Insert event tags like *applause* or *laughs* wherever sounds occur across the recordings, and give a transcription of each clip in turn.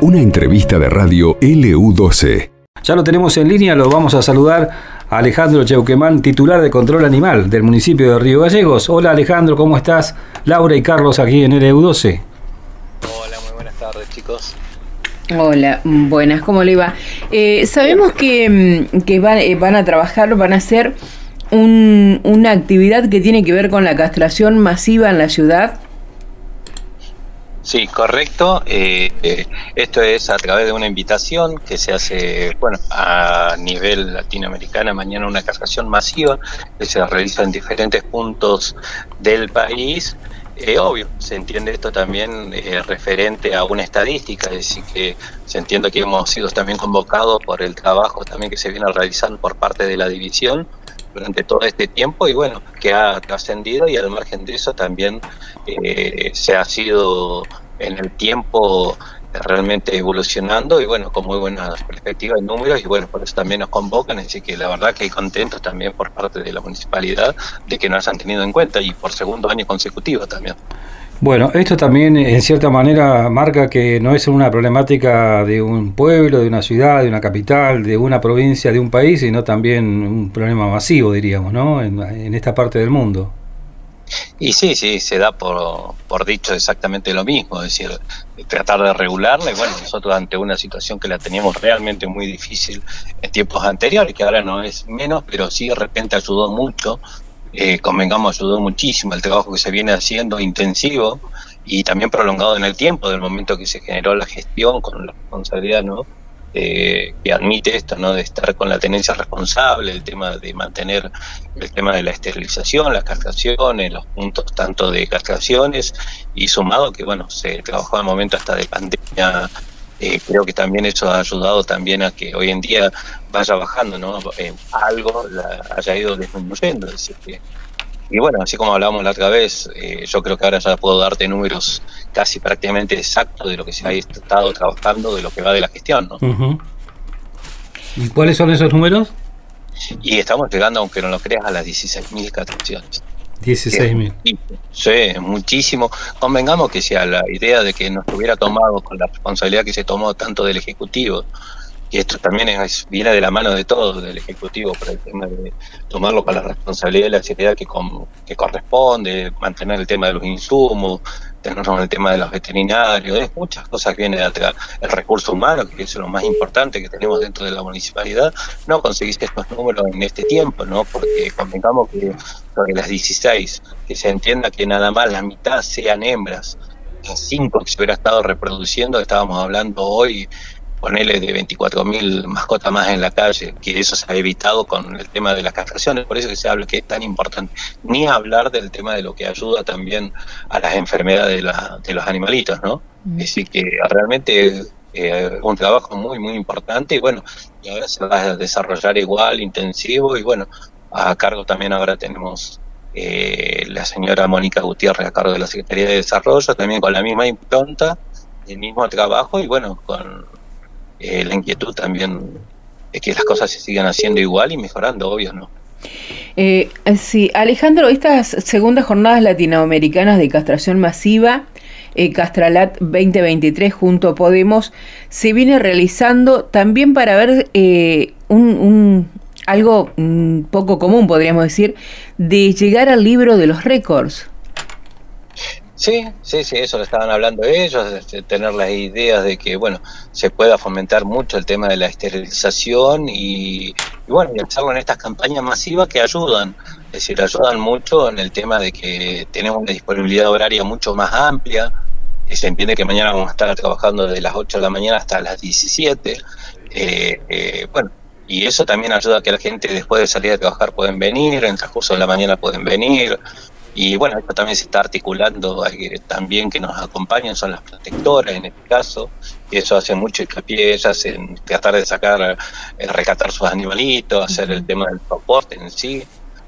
Una entrevista de radio LU12. Ya lo tenemos en línea, lo vamos a saludar a Alejandro Cheuquemán, titular de Control Animal del municipio de Río Gallegos. Hola Alejandro, ¿cómo estás? Laura y Carlos aquí en LU12. Hola, muy buenas tardes chicos. Hola, buenas, ¿cómo le va? Eh, sabemos que, mm, que van, eh, van, a trabajar, van a hacer un, una actividad que tiene que ver con la castración masiva en la ciudad. Sí, correcto. Eh, esto es a través de una invitación que se hace, bueno, a nivel latinoamericano, mañana una castración masiva que se realiza en diferentes puntos del país eh, obvio, se entiende esto también eh, referente a una estadística, es decir, que se entiende que hemos sido también convocados por el trabajo también que se viene realizando por parte de la división durante todo este tiempo y bueno, que ha trascendido y al margen de eso también eh, se ha sido en el tiempo realmente evolucionando y bueno, con muy buenas perspectivas y números y bueno, por eso también nos convocan, así que la verdad que contentos también por parte de la municipalidad de que nos han tenido en cuenta y por segundo año consecutivo también. Bueno, esto también en cierta manera marca que no es una problemática de un pueblo, de una ciudad, de una capital, de una provincia, de un país, sino también un problema masivo, diríamos, ¿no? En, en esta parte del mundo. Y sí, sí, se da por, por dicho exactamente lo mismo, es decir, tratar de regularla y bueno, nosotros ante una situación que la teníamos realmente muy difícil en tiempos anteriores, que ahora no es menos, pero sí de repente ayudó mucho, eh, convengamos, ayudó muchísimo el trabajo que se viene haciendo intensivo y también prolongado en el tiempo, del momento que se generó la gestión con la responsabilidad, ¿no? eh, que admite esto, ¿no? De estar con la tenencia responsable, el tema de mantener el tema de la esterilización, las castraciones, los puntos tanto de castraciones y sumado que, bueno, se trabajó al momento hasta de pandemia. Eh, creo que también eso ha ayudado también a que hoy en día vaya bajando, ¿no? Eh, algo la haya ido disminuyendo. Que y bueno, así como hablábamos la otra vez, eh, yo creo que ahora ya puedo darte números casi prácticamente exactos de lo que se ha estado trabajando, de lo que va de la gestión. ¿no? ¿Y cuáles son esos números? Y estamos llegando, aunque no lo creas, a las 16.000 castraciones. 16.000. Sí, muchísimo. Convengamos que si a la idea de que nos hubiera tomado con la responsabilidad que se tomó tanto del Ejecutivo, y esto también es, viene de la mano de todos, del Ejecutivo, por el tema de tomarlo con la responsabilidad y la seriedad que, que corresponde, mantener el tema de los insumos, tener el tema de los veterinarios, es muchas cosas que vienen atrás. El recurso humano, que es lo más importante que tenemos dentro de la municipalidad, no conseguís estos números en este tiempo, ¿no? Porque convengamos que sobre las 16, que se entienda que nada más la mitad sean hembras, las 5 que se hubiera estado reproduciendo, estábamos hablando hoy ponerle de 24.000 mascotas más en la calle, que eso se ha evitado con el tema de las castraciones, por eso que se habla que es tan importante, ni hablar del tema de lo que ayuda también a las enfermedades de, la, de los animalitos, ¿no? Mm. Es decir, que realmente es eh, un trabajo muy, muy importante y bueno, y ahora se va a desarrollar igual, intensivo y bueno, a cargo también ahora tenemos eh, la señora Mónica Gutiérrez a cargo de la Secretaría de Desarrollo, también con la misma impronta, el mismo trabajo y bueno, con eh, la inquietud también es que las cosas se sigan haciendo igual y mejorando, obvio, ¿no? Eh, sí, Alejandro, estas segundas jornadas latinoamericanas de castración masiva, eh, Castralat 2023 junto a Podemos, se viene realizando también para ver eh, un, algo mm, poco común, podríamos decir, de llegar al libro de los récords. Sí, sí, sí, eso lo estaban hablando ellos, de tener las ideas de que, bueno, se pueda fomentar mucho el tema de la esterilización y, bueno, y hacerlo en estas campañas masivas que ayudan, es decir, ayudan mucho en el tema de que tenemos una disponibilidad horaria mucho más amplia, y se entiende que mañana vamos a estar trabajando desde las 8 de la mañana hasta las 17, eh, eh, bueno, y eso también ayuda a que la gente después de salir a trabajar pueden venir, en transcurso de la mañana pueden venir, y bueno, esto también se está articulando, también que nos acompañan son las protectoras en este caso, y eso hace mucho hincapié ellas en tratar de sacar, eh, rescatar sus animalitos, hacer el tema del soporte en sí,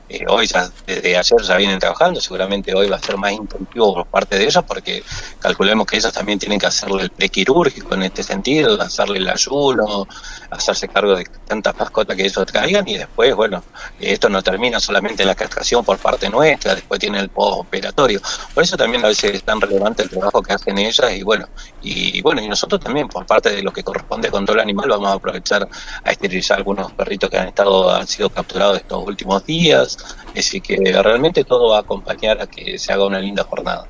eh, hoy ya, desde ayer ya vienen trabajando, seguramente hoy va a ser más intensivo por parte de ellos porque calculemos que ellos también tienen que hacerle el prequirúrgico en este sentido, hacerle el ayuno, hacerse cargo de tantas mascotas que ellos traigan y después, bueno, esto no termina solamente en la castración por parte nuestra, después tiene el postoperatorio. Por eso también a veces es tan relevante el trabajo que hacen ellas y bueno, y bueno, y nosotros también por parte de lo que corresponde con todo el animal vamos a aprovechar a esterilizar algunos perritos que han estado, han sido capturados estos últimos días, Así que realmente todo va a acompañar a que se haga una linda jornada.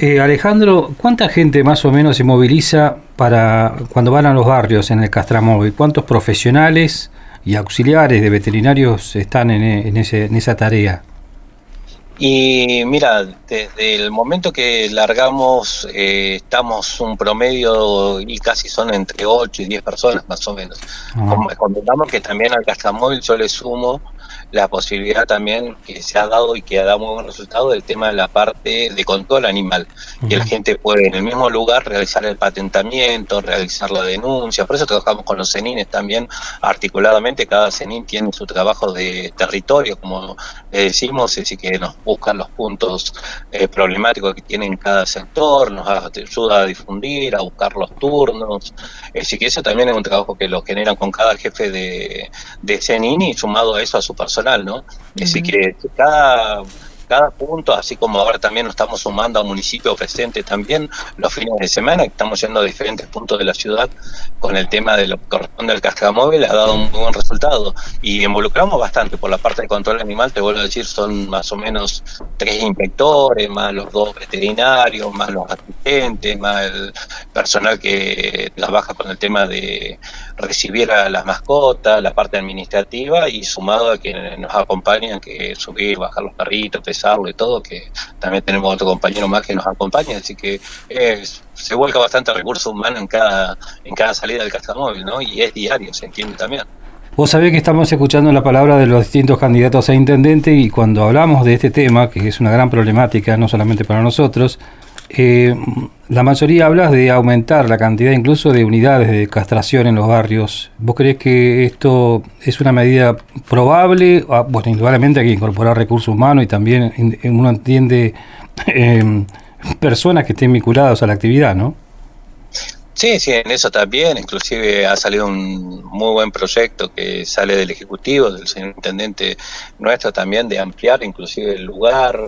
Eh, Alejandro, ¿cuánta gente más o menos se moviliza para cuando van a los barrios en el Castramóvil? ¿Cuántos profesionales y auxiliares de veterinarios están en, ese, en esa tarea? Y mira, desde el momento que largamos, eh, estamos un promedio y casi son entre 8 y 10 personas más o menos. Como comentamos que también al Castramóvil yo le sumo la posibilidad también que se ha dado y que ha dado muy buen resultado del tema de la parte de control animal, que la gente puede en el mismo lugar realizar el patentamiento, realizar la denuncia, por eso trabajamos con los CENINES también articuladamente, cada CENIN tiene su trabajo de territorio, como le decimos, es decir, que nos buscan los puntos eh, problemáticos que tienen cada sector, nos ayuda a difundir, a buscar los turnos, es decir, que eso también es un trabajo que lo generan con cada jefe de, de CENIN y sumado a eso a su personal ¿no? Es decir, que cada cada punto, así como ahora también nos estamos sumando a municipio presente también los fines de semana, estamos yendo a diferentes puntos de la ciudad con el tema de lo que corresponde al cascamóvil, ha dado un muy buen resultado. Y involucramos bastante por la parte de control animal, te vuelvo a decir, son más o menos tres inspectores, más los dos veterinarios, más los asistentes, más el personal que trabaja con el tema de recibir a las mascotas, la parte administrativa y sumado a que nos acompañan, que subir, bajar los perritos, y todo, que también tenemos otro compañero más que nos acompaña, así que se vuelca bastante recurso humano en cada, en cada salida del cascamóvil, ¿no? Y es diario, se entiende también. Vos sabés que estamos escuchando la palabra de los distintos candidatos a intendente y cuando hablamos de este tema, que es una gran problemática no solamente para nosotros, eh, la mayoría habla de aumentar la cantidad incluso de unidades de castración en los barrios. ¿Vos crees que esto es una medida probable? Ah, bueno, indudablemente hay que incorporar recursos humanos y también uno entiende *laughs* eh, personas que estén vinculadas a la actividad, ¿no? Sí, sí, en eso también. Inclusive ha salido un muy buen proyecto que sale del Ejecutivo, del señor Intendente nuestro también, de ampliar inclusive el lugar,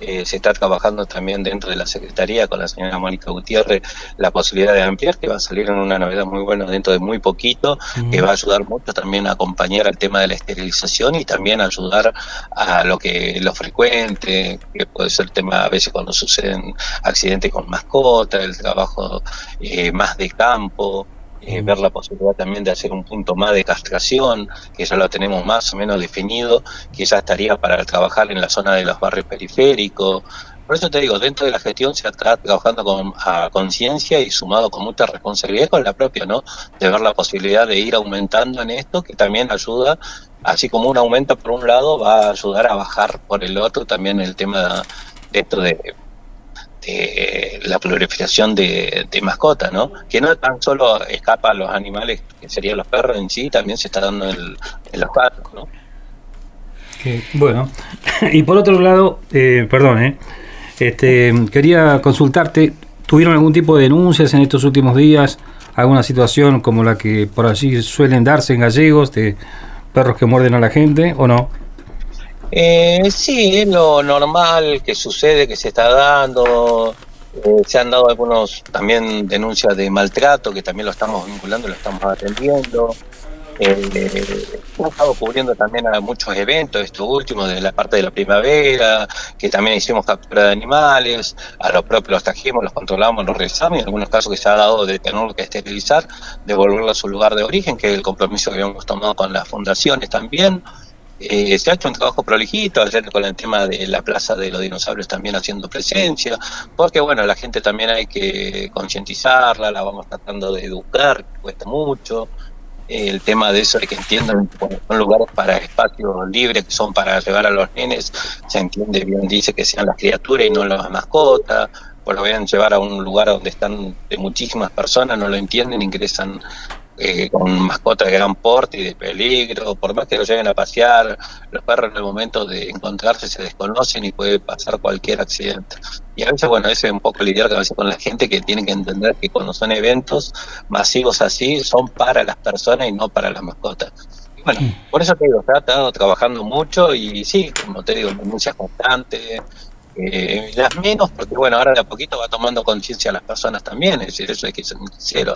eh, se está trabajando también dentro de la Secretaría con la señora Mónica Gutiérrez la posibilidad de ampliar, que va a salir en una novedad muy buena dentro de muy poquito, que va a ayudar mucho también a acompañar al tema de la esterilización y también ayudar a lo que lo frecuente, que puede ser tema a veces cuando suceden accidentes con mascotas, el trabajo eh, más de campo, eh, ver la posibilidad también de hacer un punto más de castración, que ya lo tenemos más o menos definido, que ya estaría para trabajar en la zona de los barrios periféricos. Por eso te digo, dentro de la gestión se está trabajando con a conciencia y sumado con mucha responsabilidad con la propia, ¿no? De ver la posibilidad de ir aumentando en esto, que también ayuda, así como un aumento por un lado, va a ayudar a bajar por el otro también el tema de esto de eh, la proliferación de, mascotas, ¿no? Que no tan solo escapa a los animales, que serían los perros en sí, también se está dando en, los gatos, ¿no? bueno, y por otro lado, eh, perdón, eh, este, quería consultarte, ¿tuvieron algún tipo de denuncias en estos últimos días? ¿Alguna situación como la que por allí suelen darse en gallegos, de perros que muerden a la gente o no? Eh, sí, es lo normal que sucede, que se está dando. Eh, se han dado algunos también denuncias de maltrato, que también lo estamos vinculando, lo estamos atendiendo. Eh, hemos estado cubriendo también a muchos eventos, estos últimos, de la parte de la primavera, que también hicimos captura de animales, a los propios los trajimos, los controlamos, los revisamos, y en algunos casos que se ha dado de tener que esterilizar, devolverlo a su lugar de origen, que es el compromiso que habíamos tomado con las fundaciones también. Eh, se ha hecho un trabajo prolijito, ayer con el tema de la Plaza de los Dinosaurios también haciendo presencia, porque bueno, la gente también hay que concientizarla, la vamos tratando de educar, cuesta mucho. el tema de eso de que entiendan que son lugares para espacios libres, que son para llevar a los nenes, se entiende bien, dice que sean las criaturas y no las mascotas, pues lo vayan a llevar a un lugar donde están de muchísimas personas, no lo entienden, ingresan eh, con mascotas de gran porte y de peligro, por más que lo lleven a pasear, los perros en el momento de encontrarse se desconocen y puede pasar cualquier accidente. Y a veces, bueno, ese es un poco lidiar a veces con la gente que tiene que entender que cuando son eventos masivos así, son para las personas y no para las mascotas. bueno, por eso te digo, ha estado trabajando mucho y sí, como te digo, denuncias constantes, eh, las menos, porque bueno, ahora de a poquito va tomando conciencia las personas también, es decir, eso hay que ser sincero.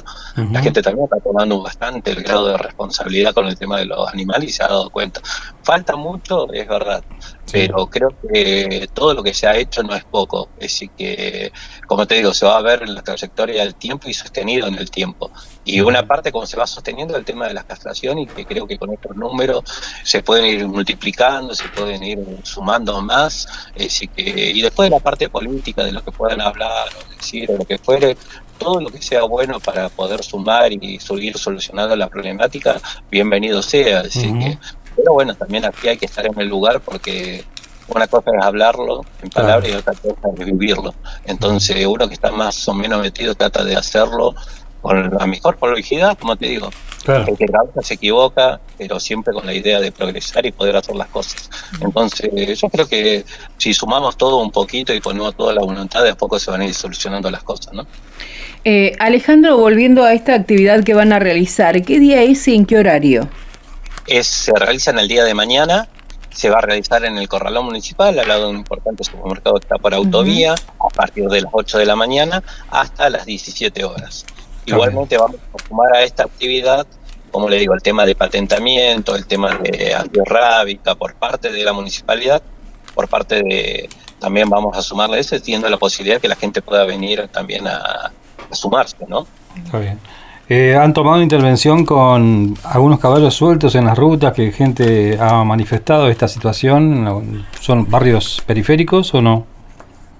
La gente también está tomando bastante el grado de responsabilidad con el tema de los animales y se ha dado cuenta. Falta mucho, es verdad, pero creo que todo lo que se ha hecho no es poco. Es decir, que, como te digo, se va a ver en la trayectoria del tiempo y sostenido en el tiempo. Y una parte, como se va sosteniendo, el tema de la castración, y que creo que con estos números se pueden ir multiplicando, se pueden ir sumando más. Decir, que, y después de la parte política, de lo que puedan hablar o decir o lo que fuere, todo lo que sea bueno para poder sumar y seguir solucionando la problemática, bienvenido sea. Así que pero bueno, también aquí hay que estar en el lugar porque una cosa es hablarlo en palabras y otra cosa es vivirlo. Entonces uno que está más o menos metido trata de hacerlo con la mejor probabilidad, como te digo. Claro. Porque la se equivoca, pero siempre con la idea de progresar y poder hacer las cosas. Entonces, yo creo que si sumamos todo un poquito y ponemos toda la voluntad, de a poco se van a ir solucionando las cosas, ¿no? Eh, Alejandro, volviendo a esta actividad que van a realizar, ¿qué día es y en qué horario? es, se realiza en el día de mañana, se va a realizar en el Corralón Municipal, al lado de un importante supermercado que está por autovía, a partir de las 8 de la mañana hasta las 17 horas. Igualmente vamos a sumar a esta actividad, como le digo, el tema de patentamiento, el tema de antirrábica por parte de la municipalidad, por parte de, también vamos a sumarle eso, teniendo la posibilidad que la gente pueda venir también a, a sumarse, ¿no? Está bien. Eh, ¿Han tomado intervención con algunos caballos sueltos en las rutas que gente ha manifestado esta situación? ¿Son barrios periféricos o no?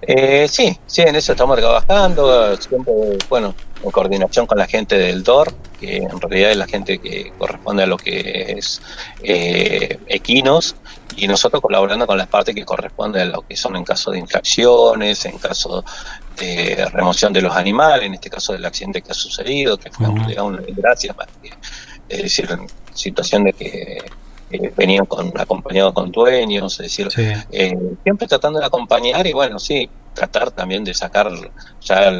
Eh, sí, sí, en eso estamos trabajando, siempre, bueno, en coordinación con la gente del DOR, que en realidad es la gente que corresponde a lo que es eh, equinos, y nosotros colaborando con la parte que corresponde a lo que son en caso de infracciones, en caso de remoción de los animales, en este caso del accidente que ha sucedido, que fue una desgracia, es decir, situación de que venían con, acompañados con dueños, es decir, eh, siempre tratando de acompañar y bueno, sí, tratar también de sacar, ya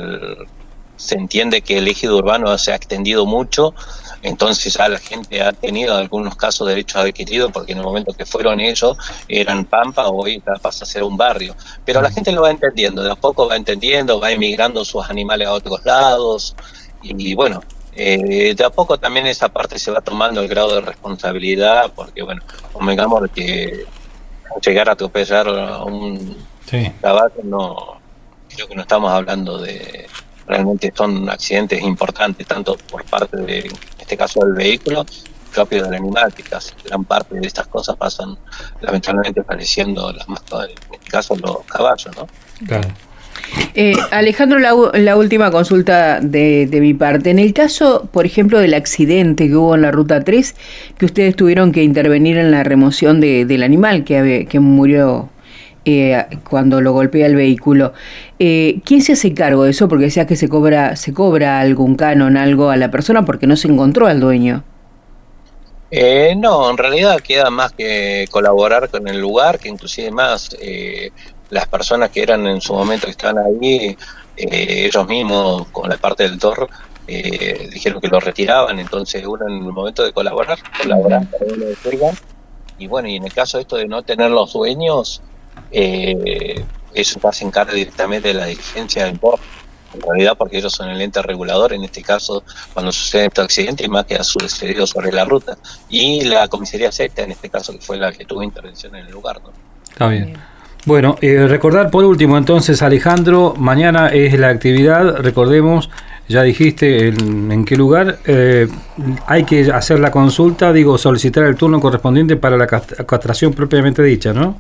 se entiende que el ejido urbano se ha extendido mucho, entonces ya la gente ha tenido algunos casos de derechos adquiridos porque en el momento que fueron ellos eran Pampa, hoy pasa a ser un barrio. Pero la gente lo va entendiendo, de a poco va entendiendo, va emigrando sus animales a otros lados y, bueno, eh, de a poco también esa parte se va tomando el grado de responsabilidad porque bueno, convengamos que llegar a atropellar a un caballo no creo que no estamos hablando de realmente son accidentes importantes tanto por parte de este caso del vehículo, propio del animal, que casi gran parte de estas cosas pasan lamentablemente apareciendo las mascotas, en este caso los caballos, ¿no? Claro. Eh, Alejandro, la, última consulta de, mi parte. En el caso, por ejemplo, del accidente que hubo en la Ruta 3, que ustedes tuvieron que intervenir en la remoción del animal que, que murió eh, cuando lo golpea el vehículo. Eh, ¿Quién se hace cargo de eso? Porque decía que se cobra, se cobra algún canon, algo a la persona porque no se encontró al dueño. Eh, no, en realidad queda más que colaborar con el lugar, que inclusive más las personas que eran en su momento que estaban ahí, ellos mismos con la parte del TOR, dijeron que lo retiraban, entonces uno en el momento de colaborar, colaborar uno de y bueno, y en el caso de esto de no tener los dueños, eh, eso se encarga directamente de la diligencia del BOR, en realidad porque ellos son el ente regulador, en este caso cuando sucede este accidente, y más que ha sucedido sobre la ruta. Y la comisaría SETA, en este caso, que fue la que tuvo intervención en el lugar. ¿no? Está bien. Bueno, eh, recordar por último entonces, Alejandro, mañana es la actividad, recordemos, ya dijiste en, qué lugar, eh, hay que hacer la consulta, digo, solicitar el turno correspondiente para la castración propiamente dicha, ¿no?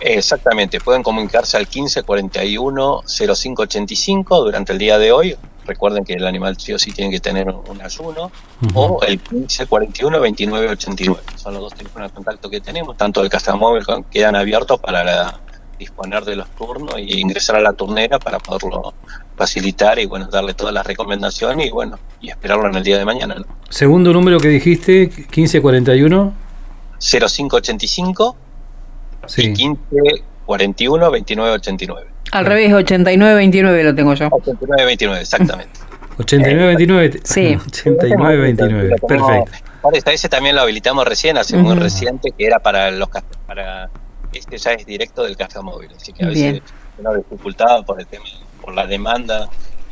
Exactamente, pueden comunicarse al 1541-0585 durante el día de hoy. Recuerden que el animal sí o sí tiene que tener un ayuno. O el 1541-2989. Son los dos teléfonos de contacto que tenemos. Tanto el castramóvil quedan abiertos para disponer de los turnos y ingresar a la turnera para poderlo facilitar y bueno, darle todas las recomendaciones y bueno, y esperarlo en el día de mañana. ¿no? Segundo número que dijiste, 1541. 0585 Sí. y 1541 2989. Al revés, 89-29 lo tengo yo. 8929, exactamente. *laughs* 8929. Sí. 8929. Lo tenemos- Perfecto. Parece, ese también lo habilitamos recién, hace muy Ujú. reciente, que era para los para este ya es directo del café móvil, así que a veces Bien. una dificultad por el tema, por la demanda,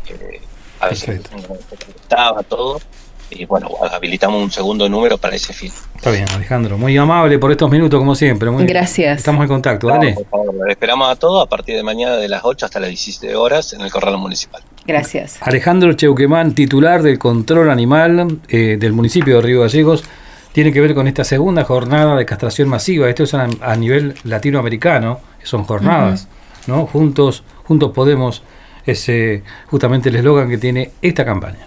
eh, a veces contestaba todo, y bueno, habilitamos un segundo número para ese fin. Está bien, Alejandro. Muy amable por estos minutos, como siempre. Muy Gracias. Estamos en contacto, dale. por favor, lo esperamos a todos a partir de mañana de las 8 hasta las 17 horas en el Corral Municipal. Gracias. Alejandro Cheuquemán, titular del control animal eh, del municipio de Río Gallegos, tiene que ver con esta segunda jornada de castración masiva. Esto es a, a nivel latinoamericano, son jornadas, ¿no? Juntos, juntos podemos, es eh, justamente el eslogan que tiene esta campaña.